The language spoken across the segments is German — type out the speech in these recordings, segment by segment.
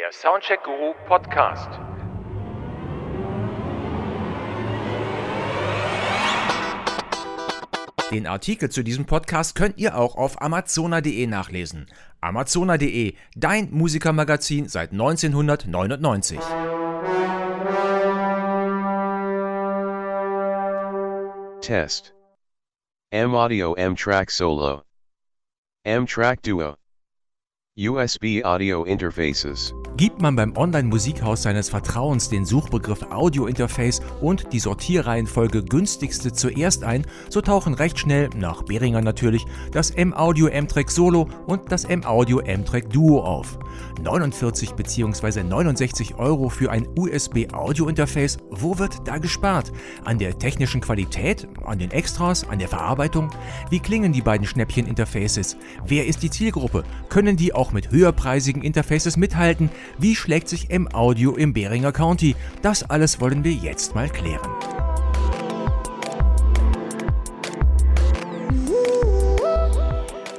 Der Soundcheck Guru Podcast. Den Artikel zu diesem Podcast könnt ihr auch auf amazona.de nachlesen. Amazona.de, dein Musikermagazin seit 1999. Test. M Audio M Track Solo. M Track Duo. USB Audio Interfaces. Gibt man beim Online-Musikhaus seines Vertrauens den Suchbegriff Audio-Interface und die Sortierreihenfolge günstigste zuerst ein, so tauchen recht schnell, nach Behringer natürlich, das M-Audio M-Track Solo und das M-Audio M-Track Duo auf. 49 bzw. 69 Euro für ein USB-Audio-Interface, wo wird da gespart? An der technischen Qualität? An den Extras? An der Verarbeitung? Wie klingen die beiden Schnäppchen-Interfaces? Wer ist die Zielgruppe? Können die auch mit höherpreisigen Interfaces mithalten? Wie schlägt sich M-Audio im Beringer County? Das alles wollen wir jetzt mal klären.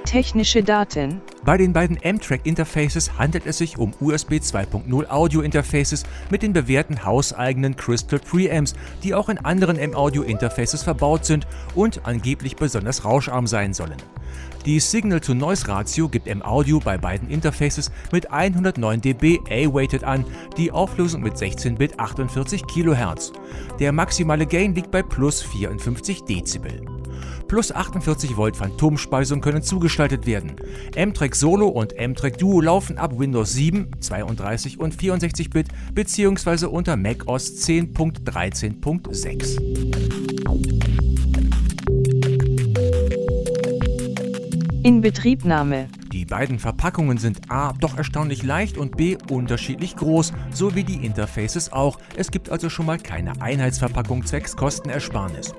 Technische Daten bei den beiden M-Track-Interfaces handelt es sich um USB 2.0 Audio-Interfaces mit den bewährten hauseigenen Crystal Preamps, die auch in anderen M-Audio-Interfaces verbaut sind und angeblich besonders rauscharm sein sollen. Die Signal-to-Noise-Ratio gibt M-Audio bei beiden Interfaces mit 109 dB A-Weighted an, die Auflösung mit 16-Bit 48 kHz. Der maximale Gain liegt bei plus 54 Dezibel plus 48 Volt Phantomspeisung können zugeschaltet werden. M-Track Solo und M-Track Duo laufen ab Windows 7, 32 und 64 Bit bzw. unter macOS 10.13.6. Inbetriebnahme die beiden Verpackungen sind A doch erstaunlich leicht und B unterschiedlich groß, so wie die Interfaces auch. Es gibt also schon mal keine Einheitsverpackung zwecks Kostenersparnis.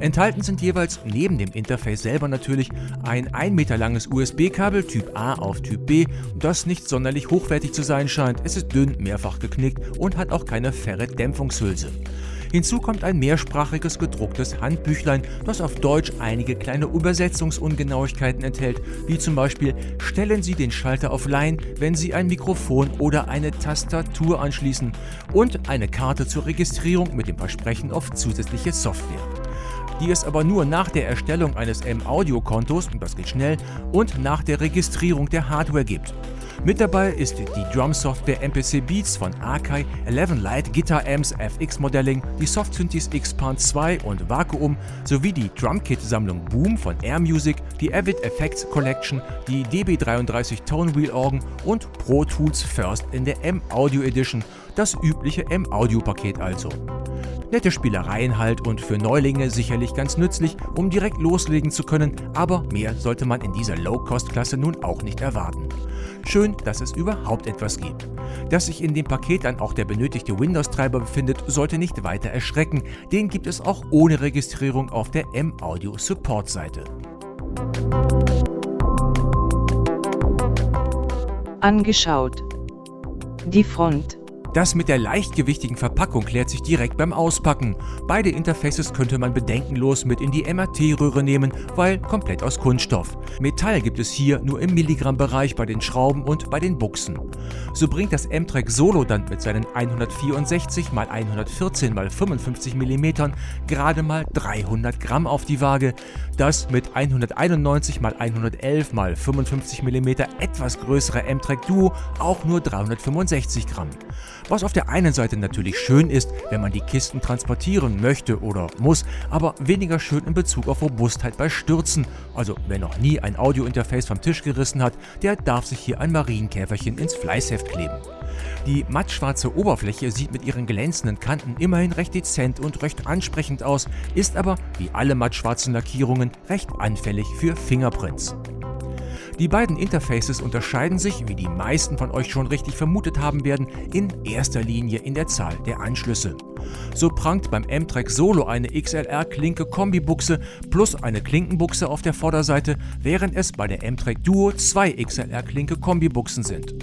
Enthalten sind jeweils neben dem Interface selber natürlich ein 1 Meter langes USB-Kabel Typ A auf Typ B, das nicht sonderlich hochwertig zu sein scheint. Es ist dünn, mehrfach geknickt und hat auch keine Ferret-Dämpfungshülse. Hinzu kommt ein mehrsprachiges gedrucktes Handbüchlein, das auf Deutsch einige kleine Übersetzungsungenauigkeiten enthält, wie zum Beispiel stellen Sie den Schalter auf Line, wenn Sie ein Mikrofon oder eine Tastatur anschließen und eine Karte zur Registrierung mit dem Versprechen auf zusätzliche Software die es aber nur nach der Erstellung eines M-Audio-Kontos, und das geht schnell, und nach der Registrierung der Hardware gibt. Mit dabei ist die Drum-Software MPC Beats von Akai, 11 Light Guitar Amps FX Modelling, die Soft Synthes Xpan 2 und Vakuum sowie die Drumkit-Sammlung Boom von Air Music, die Avid Effects Collection, die DB33 Tone Wheel Organ und Pro Tools First in der M-Audio Edition, das übliche M-Audio-Paket also. Nette Spielereien halt und für Neulinge sicherlich ganz nützlich, um direkt loslegen zu können, aber mehr sollte man in dieser Low-Cost-Klasse nun auch nicht erwarten. Schön, dass es überhaupt etwas gibt. Dass sich in dem Paket dann auch der benötigte Windows-Treiber befindet, sollte nicht weiter erschrecken. Den gibt es auch ohne Registrierung auf der M-Audio Support-Seite. Angeschaut. Die Front. Das mit der leichtgewichtigen Verpackung klärt sich direkt beim Auspacken. Beide Interfaces könnte man bedenkenlos mit in die MRT-Röhre nehmen, weil komplett aus Kunststoff. Metall gibt es hier nur im Milligramm-Bereich bei den Schrauben und bei den Buchsen. So bringt das M-Track Solo dann mit seinen 164 x 114 x 55 mm gerade mal 300 Gramm auf die Waage. Das mit 191 x 111 x 55 mm etwas größere M-Track Duo auch nur 365 Gramm. Was auf der einen Seite natürlich schön ist, wenn man die Kisten transportieren möchte oder muss, aber weniger schön in Bezug auf Robustheit bei Stürzen. Also wer noch nie ein Audiointerface vom Tisch gerissen hat, der darf sich hier ein Marienkäferchen ins Fleißheft kleben. Die mattschwarze Oberfläche sieht mit ihren glänzenden Kanten immerhin recht dezent und recht ansprechend aus, ist aber, wie alle mattschwarzen Lackierungen, recht anfällig für Fingerprints. Die beiden Interfaces unterscheiden sich, wie die meisten von euch schon richtig vermutet haben werden, in erster Linie in der Zahl der Anschlüsse. So prangt beim M-Track Solo eine XLR-Klinke-Kombibuchse plus eine Klinkenbuchse auf der Vorderseite, während es bei der M-Track Duo zwei XLR-Klinke-Kombibuchsen sind.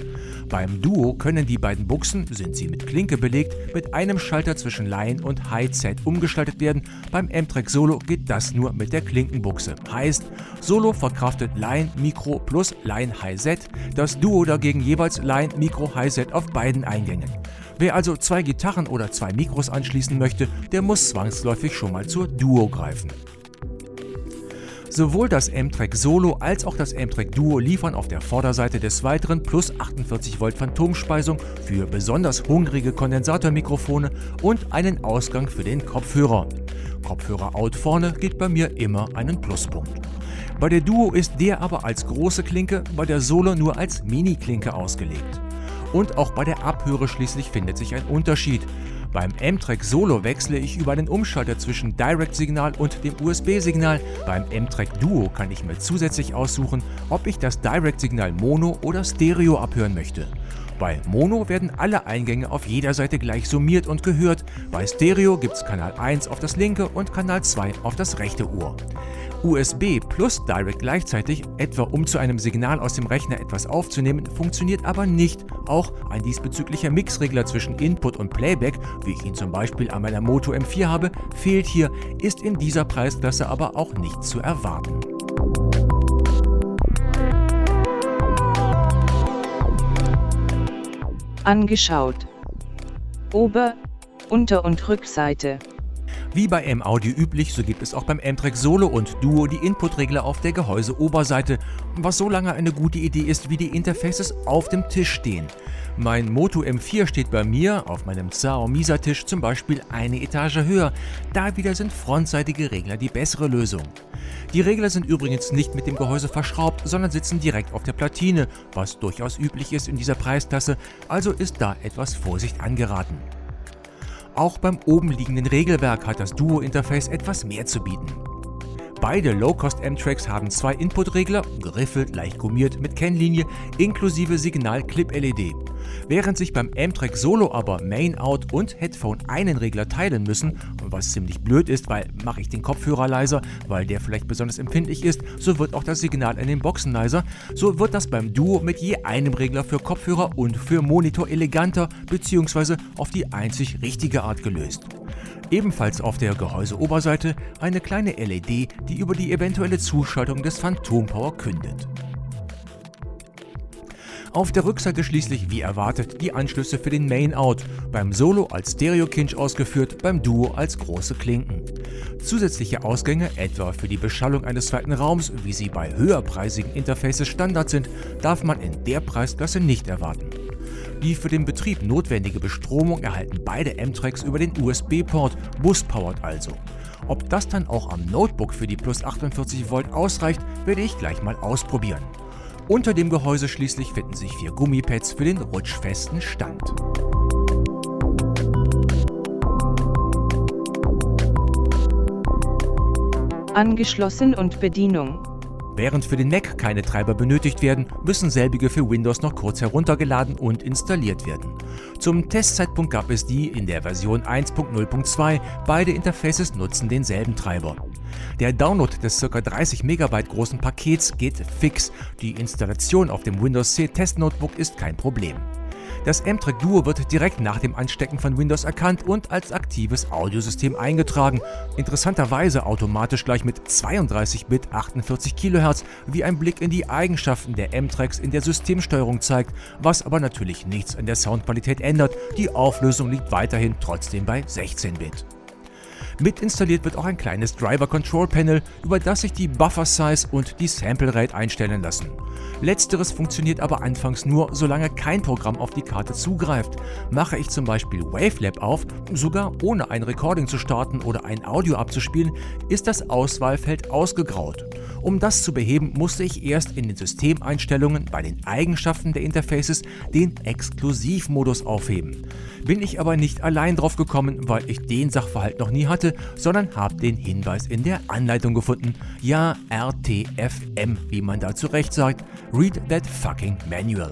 Beim Duo können die beiden Buchsen, sind sie mit Klinke belegt, mit einem Schalter zwischen Line und High-Z umgestaltet werden. Beim M-Track Solo geht das nur mit der Klinkenbuchse. Heißt, Solo verkraftet Line, Mikro, plus Line Hi-Set, das Duo dagegen jeweils Line Micro Hi-Set auf beiden Eingängen. Wer also zwei Gitarren oder zwei Mikros anschließen möchte, der muss zwangsläufig schon mal zur Duo greifen. Sowohl das M-Track Solo als auch das M-Track Duo liefern auf der Vorderseite des weiteren plus 48 Volt Phantomspeisung für besonders hungrige Kondensatormikrofone und einen Ausgang für den Kopfhörer. Kopfhörer-Out vorne gibt bei mir immer einen Pluspunkt. Bei der Duo ist der aber als große Klinke, bei der Solo nur als Mini-Klinke ausgelegt. Und auch bei der Abhöre schließlich findet sich ein Unterschied. Beim M-Track Solo wechsle ich über einen Umschalter zwischen Direct-Signal und dem USB-Signal. Beim M-Track Duo kann ich mir zusätzlich aussuchen, ob ich das Direct-Signal Mono oder Stereo abhören möchte. Bei Mono werden alle Eingänge auf jeder Seite gleich summiert und gehört. Bei Stereo gibt es Kanal 1 auf das linke und Kanal 2 auf das rechte Ohr. USB plus Direct gleichzeitig, etwa um zu einem Signal aus dem Rechner etwas aufzunehmen, funktioniert aber nicht. Auch ein diesbezüglicher Mixregler zwischen Input und Playback, wie ich ihn zum Beispiel an meiner Moto M4 habe, fehlt hier, ist in dieser Preisklasse aber auch nicht zu erwarten. Angeschaut. Ober-, Unter- und Rückseite. Wie bei M-Audio üblich, so gibt es auch beim M-Track Solo und Duo die Inputregler auf der Gehäuseoberseite, was so lange eine gute Idee ist, wie die Interfaces auf dem Tisch stehen. Mein Moto M4 steht bei mir auf meinem Zao Misa Tisch zum Beispiel eine Etage höher. Da wieder sind frontseitige Regler die bessere Lösung. Die Regler sind übrigens nicht mit dem Gehäuse verschraubt, sondern sitzen direkt auf der Platine, was durchaus üblich ist in dieser Preisklasse, also ist da etwas Vorsicht angeraten. Auch beim oben liegenden Regelwerk hat das Duo-Interface etwas mehr zu bieten. Beide Low-Cost M-Tracks haben zwei Input-Regler, geriffelt, leicht gummiert, mit Kennlinie, inklusive Signal-Clip-LED. Während sich beim M-Track Solo aber Main-Out und Headphone einen Regler teilen müssen, was ziemlich blöd ist, weil mache ich den Kopfhörer leiser, weil der vielleicht besonders empfindlich ist, so wird auch das Signal in den Boxen leiser, so wird das beim Duo mit je einem Regler für Kopfhörer und für Monitor eleganter bzw. auf die einzig richtige Art gelöst. Ebenfalls auf der Gehäuseoberseite eine kleine LED, die über die eventuelle Zuschaltung des Phantom Power kündet. Auf der Rückseite schließlich wie erwartet die Anschlüsse für den Main-Out, beim Solo als Stereo-Kinch ausgeführt, beim Duo als große Klinken. Zusätzliche Ausgänge, etwa für die Beschallung eines zweiten Raums, wie sie bei höherpreisigen Interfaces Standard sind, darf man in der Preisklasse nicht erwarten. Die für den Betrieb notwendige Bestromung erhalten beide M-Tracks über den USB-Port, bus-powered also. Ob das dann auch am Notebook für die plus 48 Volt ausreicht, werde ich gleich mal ausprobieren. Unter dem Gehäuse schließlich finden sich vier Gummipads für den rutschfesten Stand. Angeschlossen und Bedienung. Während für den Mac keine Treiber benötigt werden, müssen selbige für Windows noch kurz heruntergeladen und installiert werden. Zum Testzeitpunkt gab es die in der Version 1.0.2, beide Interfaces nutzen denselben Treiber. Der Download des ca. 30 MB großen Pakets geht fix, die Installation auf dem Windows C Test Notebook ist kein Problem. Das M-Track Duo wird direkt nach dem Anstecken von Windows erkannt und als aktives Audiosystem eingetragen. Interessanterweise automatisch gleich mit 32-Bit 48 kHz, wie ein Blick in die Eigenschaften der M-Tracks in der Systemsteuerung zeigt, was aber natürlich nichts an der Soundqualität ändert. Die Auflösung liegt weiterhin trotzdem bei 16-Bit. Mit installiert wird auch ein kleines Driver Control Panel, über das sich die Buffer Size und die Sample Rate einstellen lassen. Letzteres funktioniert aber anfangs nur, solange kein Programm auf die Karte zugreift. Mache ich zum Beispiel Wavelab auf, sogar ohne ein Recording zu starten oder ein Audio abzuspielen, ist das Auswahlfeld ausgegraut. Um das zu beheben, musste ich erst in den Systemeinstellungen bei den Eigenschaften der Interfaces den Exklusivmodus aufheben. Bin ich aber nicht allein drauf gekommen, weil ich den Sachverhalt noch nie hatte, sondern habe den Hinweis in der Anleitung gefunden. Ja, RTFM, wie man da zurecht sagt. Read that fucking manual.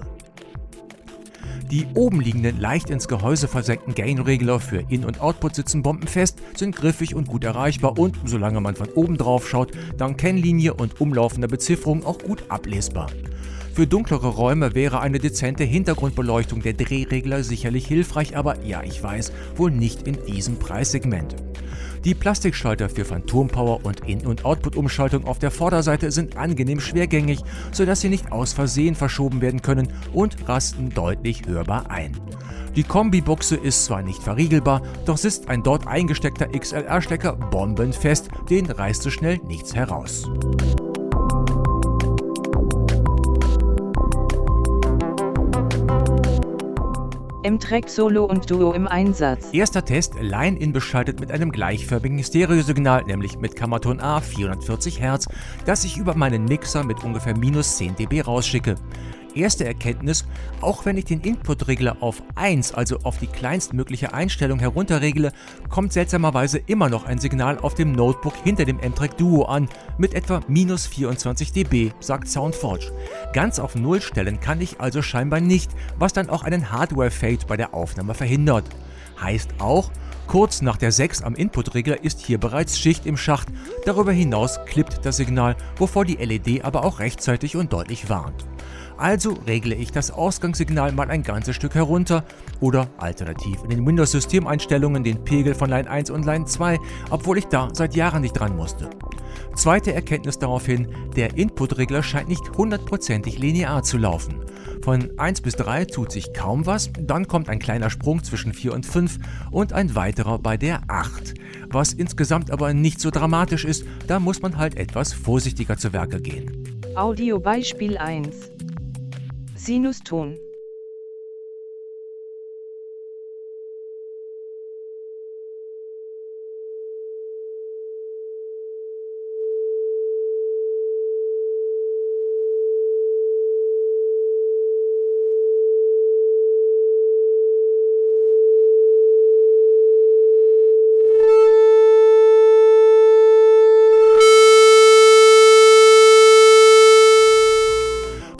Die oben liegenden, leicht ins Gehäuse versenkten Gain-Regler für In- und Output sitzen bombenfest, sind griffig und gut erreichbar und, solange man von oben drauf schaut, dank Kennlinie und umlaufender Bezifferung auch gut ablesbar. Für dunklere Räume wäre eine dezente Hintergrundbeleuchtung der Drehregler sicherlich hilfreich, aber ja, ich weiß, wohl nicht in diesem Preissegment. Die Plastikschalter für Phantompower und In- und Output-Umschaltung auf der Vorderseite sind angenehm schwergängig, sodass sie nicht aus Versehen verschoben werden können und rasten deutlich hörbar ein. Die Kombibuchse ist zwar nicht verriegelbar, doch sitzt ein dort eingesteckter XLR-Stecker bombenfest, den reißt so schnell nichts heraus. M-Track Solo und Duo im Einsatz. Erster Test, Line-In beschaltet mit einem gleichförmigen Stereosignal, nämlich mit Kammerton A 440 Hz, das ich über meinen Mixer mit ungefähr minus 10 dB rausschicke erste Erkenntnis, auch wenn ich den Inputregler auf 1, also auf die kleinstmögliche Einstellung herunterregle, kommt seltsamerweise immer noch ein Signal auf dem Notebook hinter dem M-Track Duo an, mit etwa minus 24 dB, sagt SoundForge. Ganz auf Null stellen kann ich also scheinbar nicht, was dann auch einen Hardware-Fade bei der Aufnahme verhindert. Heißt auch, Kurz nach der 6 am Inputregler ist hier bereits Schicht im Schacht. Darüber hinaus klippt das Signal, wovor die LED aber auch rechtzeitig und deutlich warnt. Also regle ich das Ausgangssignal mal ein ganzes Stück herunter oder alternativ in den Windows-Systemeinstellungen den Pegel von Line 1 und Line 2, obwohl ich da seit Jahren nicht dran musste. Zweite Erkenntnis daraufhin, der Inputregler scheint nicht hundertprozentig linear zu laufen. Von 1 bis 3 tut sich kaum was, dann kommt ein kleiner Sprung zwischen 4 und 5 und ein weiterer bei der 8. Was insgesamt aber nicht so dramatisch ist, da muss man halt etwas vorsichtiger zu Werke gehen. Audio Beispiel 1 Sinuston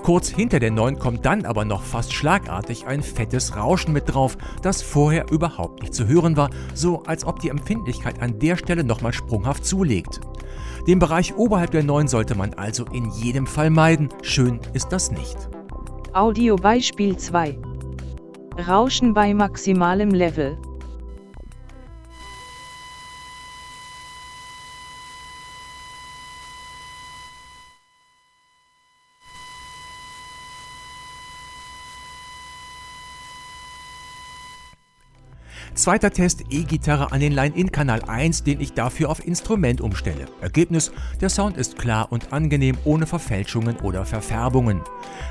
Kurz hinter der 9 kommt dann aber noch fast schlagartig ein fettes Rauschen mit drauf, das vorher überhaupt nicht zu hören war, so als ob die Empfindlichkeit an der Stelle nochmal sprunghaft zulegt. Den Bereich oberhalb der 9 sollte man also in jedem Fall meiden, schön ist das nicht. Audio Beispiel 2 Rauschen bei maximalem Level Zweiter Test E-Gitarre an den Line-In-Kanal 1, den ich dafür auf Instrument umstelle. Ergebnis, der Sound ist klar und angenehm ohne Verfälschungen oder Verfärbungen.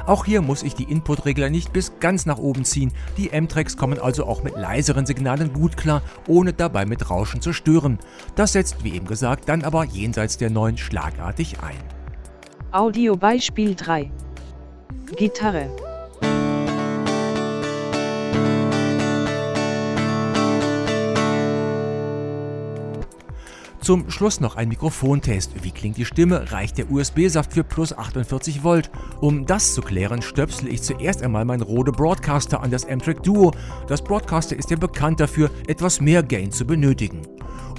Auch hier muss ich die Inputregler nicht bis ganz nach oben ziehen, die M-Tracks kommen also auch mit leiseren Signalen gut klar, ohne dabei mit Rauschen zu stören. Das setzt, wie eben gesagt, dann aber jenseits der 9 schlagartig ein. Audio Beispiel 3 Gitarre Zum Schluss noch ein Mikrofontest. Wie klingt die Stimme? Reicht der USB-Saft für plus 48 Volt? Um das zu klären, stöpsel ich zuerst einmal mein Rode Broadcaster an das Amtrack Duo. Das Broadcaster ist ja bekannt dafür, etwas mehr Gain zu benötigen.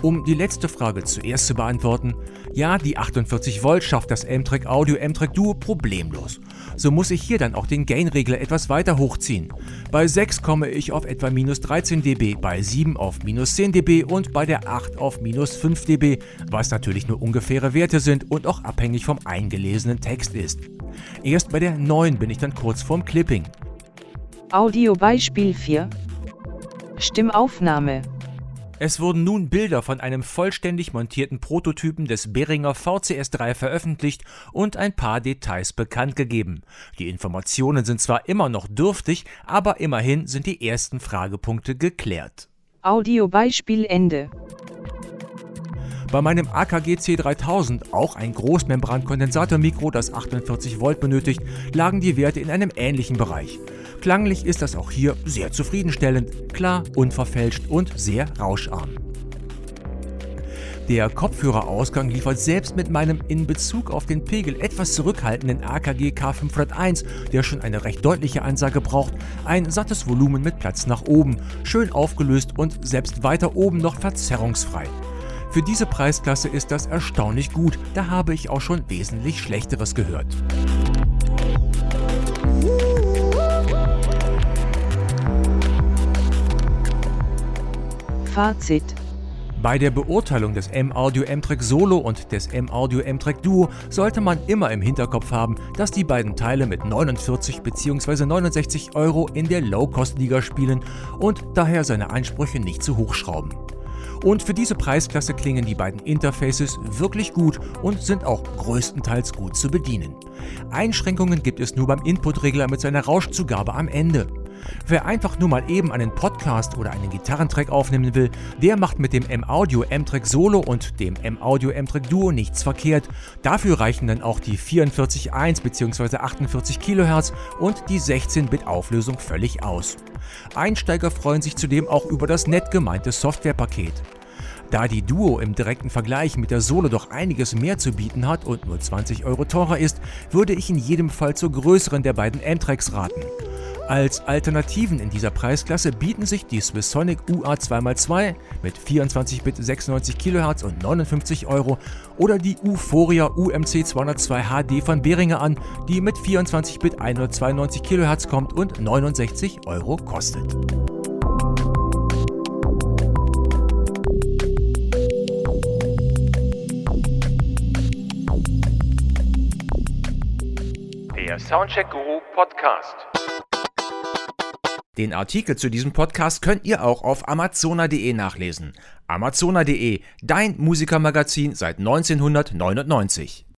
Um die letzte Frage zuerst zu beantworten, ja, die 48 Volt schafft das M-Track Audio M-Track Duo problemlos. So muss ich hier dann auch den Gain-Regler etwas weiter hochziehen. Bei 6 komme ich auf etwa minus 13 dB, bei 7 auf minus 10 dB und bei der 8 auf minus 5 dB, was natürlich nur ungefähre Werte sind und auch abhängig vom eingelesenen Text ist. Erst bei der 9 bin ich dann kurz vorm Clipping. Audio Beispiel 4 Stimmaufnahme es wurden nun Bilder von einem vollständig montierten Prototypen des Behringer VCS3 veröffentlicht und ein paar Details bekannt gegeben. Die Informationen sind zwar immer noch dürftig, aber immerhin sind die ersten Fragepunkte geklärt. Audio Beispiel Ende. Bei meinem AKG C3000, auch ein Großmembran-Kondensatormikro, das 48 Volt benötigt, lagen die Werte in einem ähnlichen Bereich. Klanglich ist das auch hier sehr zufriedenstellend, klar, unverfälscht und sehr rauscharm. Der Kopfhörerausgang liefert selbst mit meinem in Bezug auf den Pegel etwas zurückhaltenden AKG K501, der schon eine recht deutliche Ansage braucht, ein sattes Volumen mit Platz nach oben, schön aufgelöst und selbst weiter oben noch verzerrungsfrei. Für diese Preisklasse ist das erstaunlich gut, da habe ich auch schon wesentlich schlechteres gehört. Fazit bei der Beurteilung des M-Audio M-Track Solo und des M-Audio M-Track Duo sollte man immer im Hinterkopf haben, dass die beiden Teile mit 49 bzw. 69 Euro in der Low-Cost-Liga spielen und daher seine Ansprüche nicht zu hoch schrauben. Und für diese Preisklasse klingen die beiden Interfaces wirklich gut und sind auch größtenteils gut zu bedienen. Einschränkungen gibt es nur beim Inputregler mit seiner Rauschzugabe am Ende. Wer einfach nur mal eben einen Podcast oder einen Gitarrentrack aufnehmen will, der macht mit dem M-Audio M-Track Solo und dem M-Audio M-Track Duo nichts verkehrt. Dafür reichen dann auch die 44.1 bzw. 48 kHz und die 16-Bit Auflösung völlig aus. Einsteiger freuen sich zudem auch über das nett gemeinte Softwarepaket. Da die Duo im direkten Vergleich mit der Solo doch einiges mehr zu bieten hat und nur 20 Euro teurer ist, würde ich in jedem Fall zur größeren der beiden M-Tracks raten. Als Alternativen in dieser Preisklasse bieten sich die Swissonic UA2x2 mit 24-Bit 96 kHz und 59 Euro oder die Uforia UMC 202 HD von Behringer an, die mit 24-Bit 192 kHz kommt und 69 Euro kostet. Der Soundcheck Guru Podcast. Den Artikel zu diesem Podcast könnt ihr auch auf amazona.de nachlesen. Amazona.de, dein Musikermagazin seit 1999.